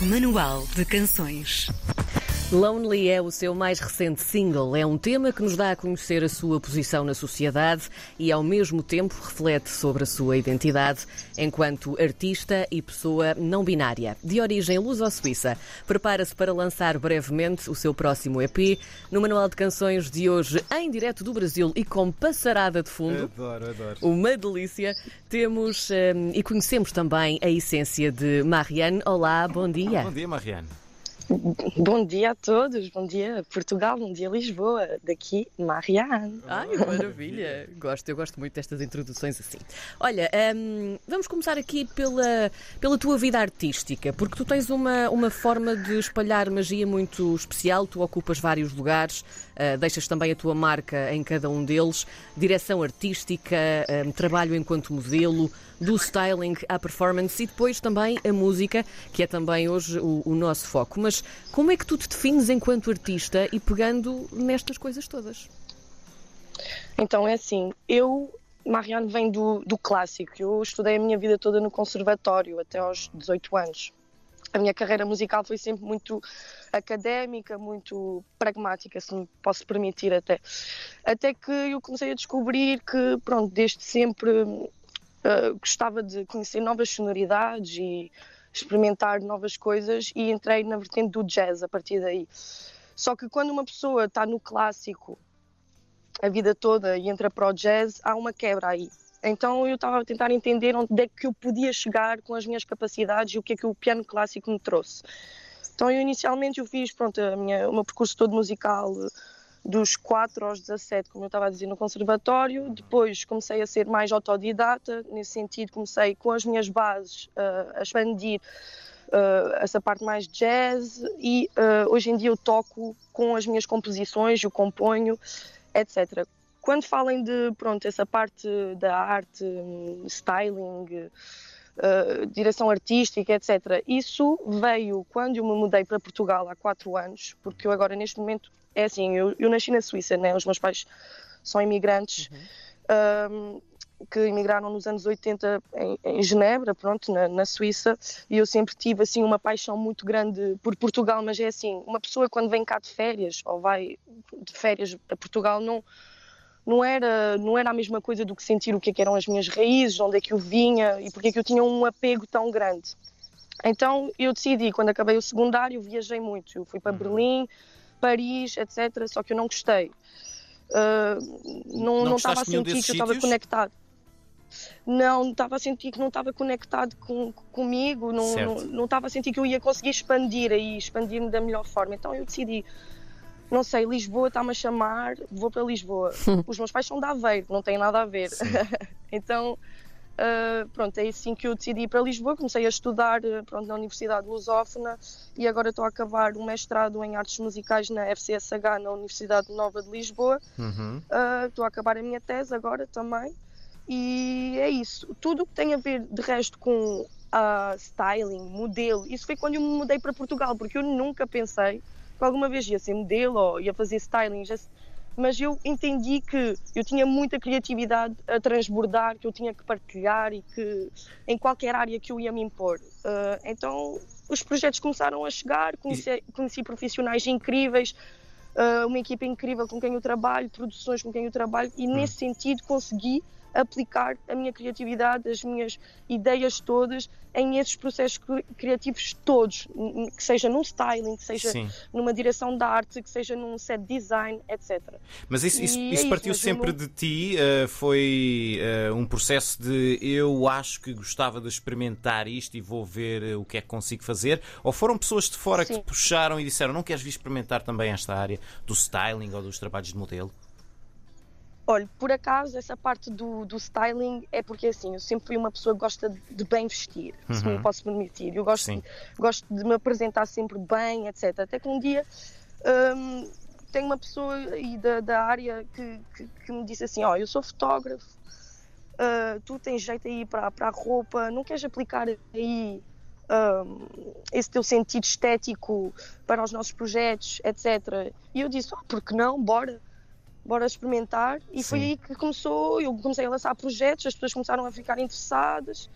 Manual de Canções. Lonely é o seu mais recente single. É um tema que nos dá a conhecer a sua posição na sociedade e, ao mesmo tempo, reflete sobre a sua identidade enquanto artista e pessoa não binária. De origem luso-suíça, prepara-se para lançar brevemente o seu próximo EP. No Manual de Canções de hoje, em direto do Brasil e com passarada de fundo. Adoro, adoro. Uma delícia. Temos hum, e conhecemos também a essência de Marianne. Olá, bom dia. Bom dia, Mariana. Bom dia a todos, bom dia Portugal, bom dia Lisboa, daqui Marianne. Ai, maravilha! Gosto, eu gosto muito destas introduções assim. Olha, hum, vamos começar aqui pela, pela tua vida artística, porque tu tens uma, uma forma de espalhar magia muito especial, tu ocupas vários lugares, uh, deixas também a tua marca em cada um deles, direção artística, um, trabalho enquanto modelo, do styling à performance e depois também a música, que é também hoje o, o nosso foco. Mas como é que tu te defines enquanto artista e pegando nestas coisas todas? Então é assim, eu, Marianne, vem do, do clássico. Eu estudei a minha vida toda no conservatório, até aos 18 anos. A minha carreira musical foi sempre muito académica, muito pragmática, se me posso permitir até. Até que eu comecei a descobrir que, pronto, desde sempre uh, gostava de conhecer novas sonoridades e experimentar novas coisas e entrei na vertente do jazz a partir daí. Só que quando uma pessoa está no clássico a vida toda e entra para o jazz, há uma quebra aí. Então eu estava a tentar entender onde é que eu podia chegar com as minhas capacidades e o que é que o piano clássico me trouxe. Então eu inicialmente eu fiz pronto, a minha, o meu percurso todo musical dos 4 aos 17, como eu estava a dizer, no conservatório. Depois comecei a ser mais autodidata, nesse sentido, comecei com as minhas bases uh, a expandir uh, essa parte mais jazz e uh, hoje em dia eu toco com as minhas composições, eu componho, etc. Quando falem de pronto, essa parte da arte, styling, Uh, direção artística, etc. Isso veio quando eu me mudei para Portugal há quatro anos, porque eu agora neste momento é assim, eu, eu nasci na Suíça, né? Os meus pais são imigrantes. Uhum. Um, que emigraram nos anos 80 em, em Genebra, pronto, na, na, Suíça, e eu sempre tive assim uma paixão muito grande por Portugal, mas é assim, uma pessoa quando vem cá de férias ou vai de férias a Portugal não não era não era a mesma coisa do que sentir o que, é que eram as minhas raízes, onde é que eu vinha e porque é que eu tinha um apego tão grande. Então eu decidi, quando acabei o secundário, viajei muito. Eu fui para uhum. Berlim, Paris, etc. Só que eu não gostei. Uh, não, não, estava a sentir que eu estava conectado. Não, estava a sentir que não estava conectado com, comigo, não, não, não estava a sentir que eu ia conseguir expandir aí, expandir-me da melhor forma. Então eu decidi, não sei, Lisboa está-me a chamar, vou para Lisboa. Os meus pais são de Aveiro, não tem nada a ver. então Uh, pronto, é assim que eu decidi ir para Lisboa, comecei a estudar ah, pronto, na Universidade Lusófona e agora estou a acabar um mestrado em artes musicais na FCSH, na Universidade Nova de Lisboa. Uhum. Uh, estou a acabar a minha tese agora também. E é isso. Tudo que tem a ver de resto com uh, styling, modelo, isso foi quando eu me mudei para Portugal, porque eu nunca pensei que alguma vez ia ser modelo ou ia fazer styling. Mas eu entendi que eu tinha muita criatividade a transbordar, que eu tinha que partilhar e que em qualquer área que eu ia me impor. Uh, então os projetos começaram a chegar, conheci, conheci profissionais incríveis, uh, uma equipa incrível com quem eu trabalho, produções com quem eu trabalho e hum. nesse sentido consegui aplicar a minha criatividade, as minhas ideias todas em esses processos criativos todos, que seja num styling, que seja Sim. numa direção da arte, que seja num set design, etc. Mas isso, isso, isso é partiu isso, sempre de ti? Uh, foi uh, um processo de eu acho que gostava de experimentar isto e vou ver uh, o que é que consigo fazer? Ou foram pessoas de fora Sim. que te puxaram e disseram não queres vir experimentar também esta área do styling ou dos trabalhos de modelo? Olha, por acaso, essa parte do, do styling é porque assim, eu sempre fui uma pessoa que gosta de bem vestir, uhum. se me uhum. posso permitir. Eu gosto, de, gosto de me apresentar sempre bem, etc. Até que um dia hum, tem uma pessoa aí da, da área que, que, que, me disse assim: Ó, oh, eu sou fotógrafo, uh, tu tens jeito aí para, para a roupa, não queres aplicar aí um, esse teu sentido estético para os nossos projetos, etc. E eu disse: oh, por que não? Bora bora experimentar. E Sim. foi aí que começou, eu comecei a lançar projetos, as pessoas começaram a ficar interessadas.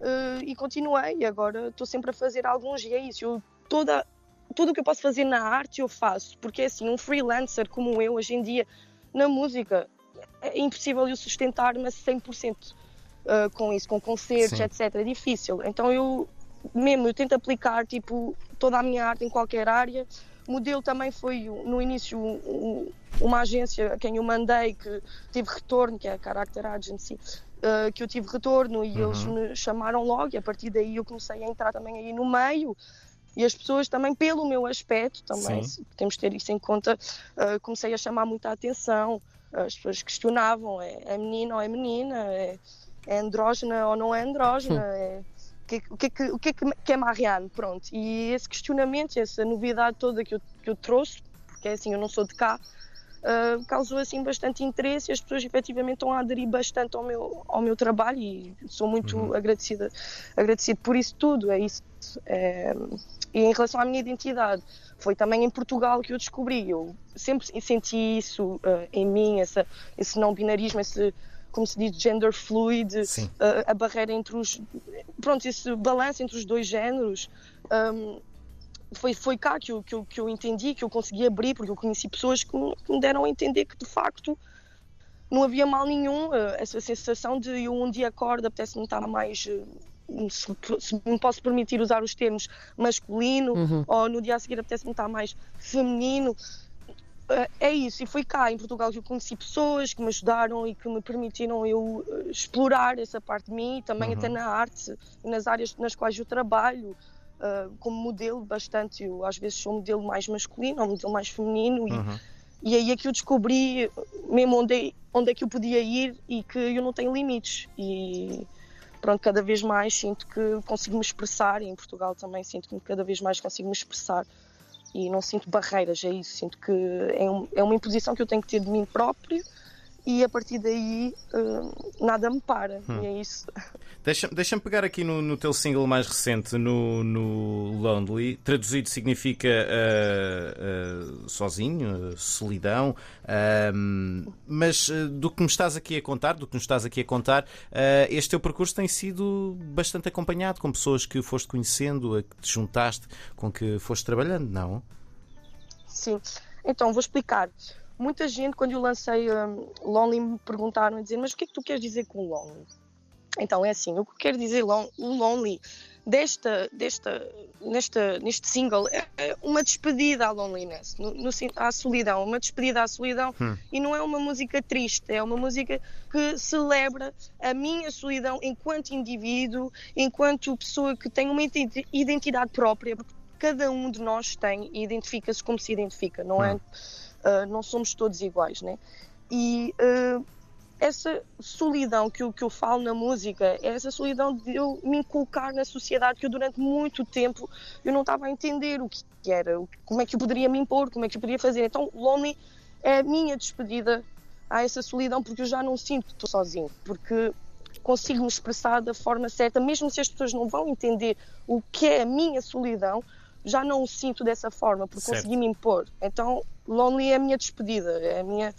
uh, e continuei. E agora estou sempre a fazer alguns e é isso. Eu, toda, tudo o que eu posso fazer na arte eu faço, porque assim, um freelancer como eu hoje em dia, na música, é impossível eu sustentar-me a 100% uh, com isso, com concertos, Sim. etc. É difícil. Então eu mesmo eu tento aplicar tipo toda a minha arte em qualquer área. Modelo também foi no início uma agência a quem eu mandei que tive retorno, que é a Character Agency, uh, que eu tive retorno e uhum. eles me chamaram logo e a partir daí eu comecei a entrar também aí no meio e as pessoas também pelo meu aspecto também Sim. temos de ter isso em conta uh, comecei a chamar muita atenção as pessoas questionavam é, é menina ou é menina é, é andrógena ou não é andrógena é que, o que, é que, o que, é que é Marianne? Pronto. E esse questionamento, essa novidade toda que eu, que eu trouxe, porque é assim, eu não sou de cá, uh, causou assim bastante interesse e as pessoas efetivamente estão a aderir bastante ao meu, ao meu trabalho e sou muito uhum. agradecida, agradecida por isso tudo. É isso. É, e em relação à minha identidade, foi também em Portugal que eu descobri. Eu sempre senti isso uh, em mim, essa, esse não binarismo, esse como se diz, gender fluid, uh, a barreira entre os. Pronto, esse balanço entre os dois géneros. Um, foi, foi cá que eu, que, eu, que eu entendi, que eu consegui abrir, porque eu conheci pessoas que me, que me deram a entender que de facto não havia mal nenhum. Uh, essa sensação de eu um dia acordo, apetece-me estar mais. Uh, se, se, me posso permitir usar os termos masculino, uhum. ou no dia a seguir apetece-me estar mais feminino. Uh, é isso, e foi cá em Portugal que eu conheci pessoas que me ajudaram e que me permitiram eu explorar essa parte de mim, também uhum. até na arte, nas áreas nas quais eu trabalho, uh, como modelo bastante. Eu às vezes sou um modelo mais masculino, um modelo mais feminino, uhum. e, e aí é que eu descobri mesmo onde é, onde é que eu podia ir e que eu não tenho limites. E pronto, cada vez mais sinto que consigo me expressar, e em Portugal também sinto que cada vez mais consigo me expressar e não sinto barreiras, é isso. Sinto que é, um, é uma imposição que eu tenho que ter de mim próprio e a partir daí uh, nada me para. Hum. E é isso. Deixa-me deixa pegar aqui no, no, teu single mais recente, no, no Lonely. Traduzido significa uh, uh, sozinho, solidão. mas do que me estás aqui a contar, do que nos estás aqui a contar, este teu percurso tem sido bastante acompanhado com pessoas que foste conhecendo, a que te juntaste, com que foste trabalhando, não? Sim. Então, vou explicar muita gente, quando eu lancei um, Lonely, me perguntaram dizer: Mas o que é que tu queres dizer com Lonely? Então é assim: o que quero dizer o Lonely desta, desta, nesta, neste single é, é uma despedida à loneliness, no, no, à solidão, uma despedida à solidão. Hum. E não é uma música triste, é uma música que celebra a minha solidão enquanto indivíduo, enquanto pessoa que tem uma identidade própria, porque cada um de nós tem e identifica-se como se identifica, não é? hum. é? Uh, não somos todos iguais, né? E uh, essa solidão que eu, que eu falo na música é essa solidão de eu me inculcar na sociedade que eu durante muito tempo eu não estava a entender o que era, como é que eu poderia me impor, como é que eu poderia fazer. Então, Lonely é a minha despedida a essa solidão porque eu já não sinto que estou sozinho, porque consigo me expressar da forma certa, mesmo se as pessoas não vão entender o que é a minha solidão, já não o sinto dessa forma, porque certo. consegui me impor. Então, Lonely é a minha despedida, é a minha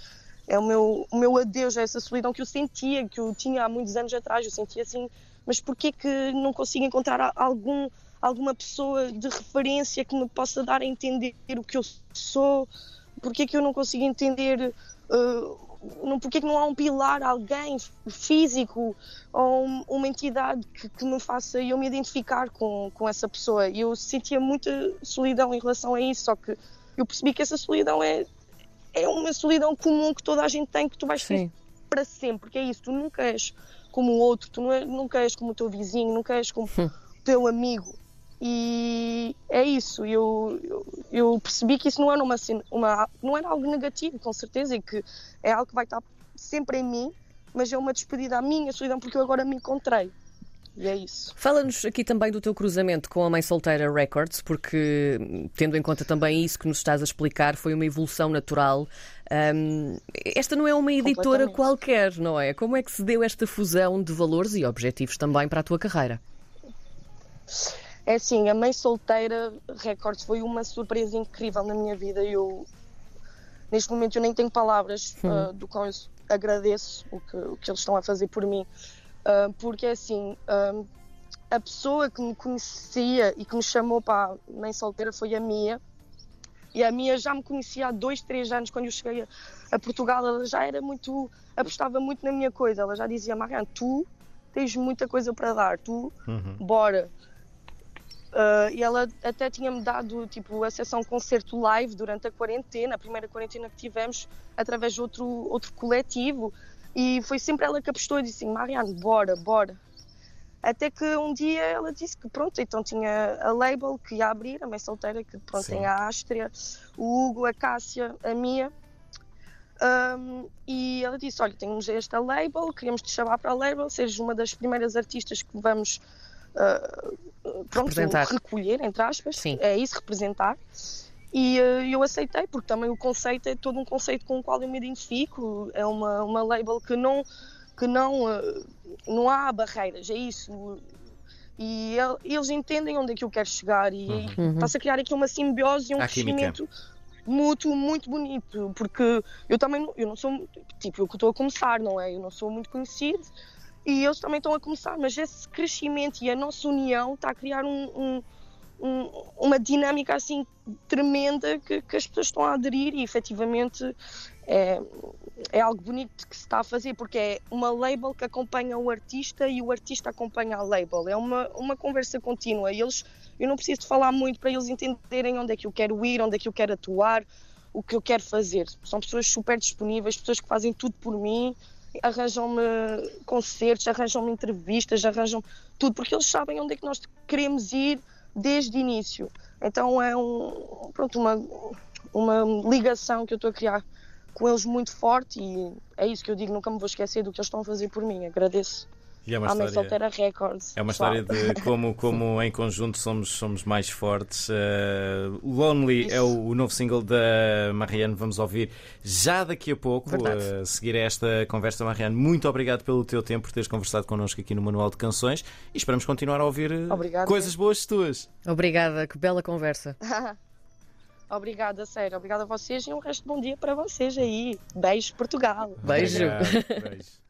é o meu, o meu adeus a essa solidão que eu sentia, que eu tinha há muitos anos atrás. Eu sentia assim, mas porquê que não consigo encontrar algum, alguma pessoa de referência que me possa dar a entender o que eu sou? Porquê que eu não consigo entender. Uh, não, porquê que não há um pilar, alguém físico ou uma entidade que, que, me faça eu me identificar com, com essa pessoa? E eu sentia muita solidão em relação a isso, só que eu percebi que essa solidão é, é uma solidão comum que toda a gente tem, que tu vais ter para sempre, porque é isso, tu nunca és como o outro, tu é, nunca és como o teu vizinho, nunca és como hum. o teu amigo. E é isso, eu, eu, eu, percebi que isso não era, uma, uma, não era algo negativo, com certeza, e que é algo que vai estar sempre em mim, mas é uma despedida à minha solidão, porque eu agora me encontrei. E é isso. Fala-nos aqui também do teu cruzamento com a Mãe Solteira Records, porque, tendo em conta também isso que nos estás a explicar, foi uma evolução natural. Um, esta não é uma editora qualquer, não é? Como é que se deu esta fusão de valores e objetivos também para a tua carreira? É assim, a Mãe Solteira Records foi uma surpresa incrível na minha vida. Eu, neste momento, eu nem tenho palavras uh, do qual eu agradeço o que, o que eles estão a fazer por mim. Ah, porque é assim, uh, a pessoa que me conhecia e que me chamou para a mãe solteira foi a Mia. E a Mia já me conhecia há dois, três anos, quando eu cheguei a, a Portugal. Ela já era muito. apostava muito na minha coisa. Ela já dizia: Mariana, tu tens muita coisa para dar, tu, uhum. bora. Uh, e ela até tinha-me dado tipo, a sessão concerto live durante a quarentena, a primeira quarentena que tivemos, através de outro, outro coletivo. E foi sempre ela que apostou e disse: Mariana, bora, bora. Até que um dia ela disse que pronto, então tinha a label que ia abrir, a mãe solteira, que pronto, Sim. tem a Ástria, o Hugo, a Cássia, a Mia. Um, e ela disse: Olha, temos esta label, queremos te chamar para a label, seres uma das primeiras artistas que vamos uh, pronto, recolher, entre aspas. Sim. É isso, representar. E uh, eu aceitei, porque também o conceito é todo um conceito com o qual eu me identifico. É uma, uma label que não que não, eh, não há barreiras, é isso. E eles entendem onde é que eu quero chegar e uhum. está-se a criar aqui uma simbiose e um crescimento mútuo muito bonito, porque eu também eu não sou, tipo, eu que estou a começar, não é? Eu não sou muito conhecido e eles também estão a começar, mas esse crescimento e a nossa união está a criar um, um, um, uma dinâmica assim tremenda que, que, as pessoas estão a aderir e efetivamente é, é algo bonito que se está a fazer porque é uma label que acompanha o artista e o artista acompanha a label. É uma, uma conversa contínua. Eles, eu não preciso falar muito para eles entenderem onde é que eu quero ir, onde é que eu quero atuar, o que eu quero fazer. São pessoas super disponíveis, pessoas que fazem tudo por mim, arranjam-me concertos, arranjam-me entrevistas, arranjam tudo, porque eles sabem onde é que nós queremos ir desde o início. Então é um, pronto, uma, uma ligação que eu estou a criar com eles muito forte e é isso que eu digo, nunca me vou esquecer do que eles estão a fazer por mim, agradeço. E é uma história, Solteira Records. É uma história de como, como em conjunto somos, somos mais fortes. Uh, Lonely Isso. é o, o, novo single da Marianne, vamos ouvir já daqui a pouco. Uh, seguir esta conversa, Marianne. Muito obrigado pelo teu tempo, por teres conversado connosco aqui no Manual de Canções e esperamos continuar a ouvir eh, Obrigada, coisas boas tuas. Obrigada, que bela conversa. Obrigada, sério. Obrigada a vocês e um resto de bom dia para vocês aí. Beijo, Portugal. Beijo. Obrigado, beijo.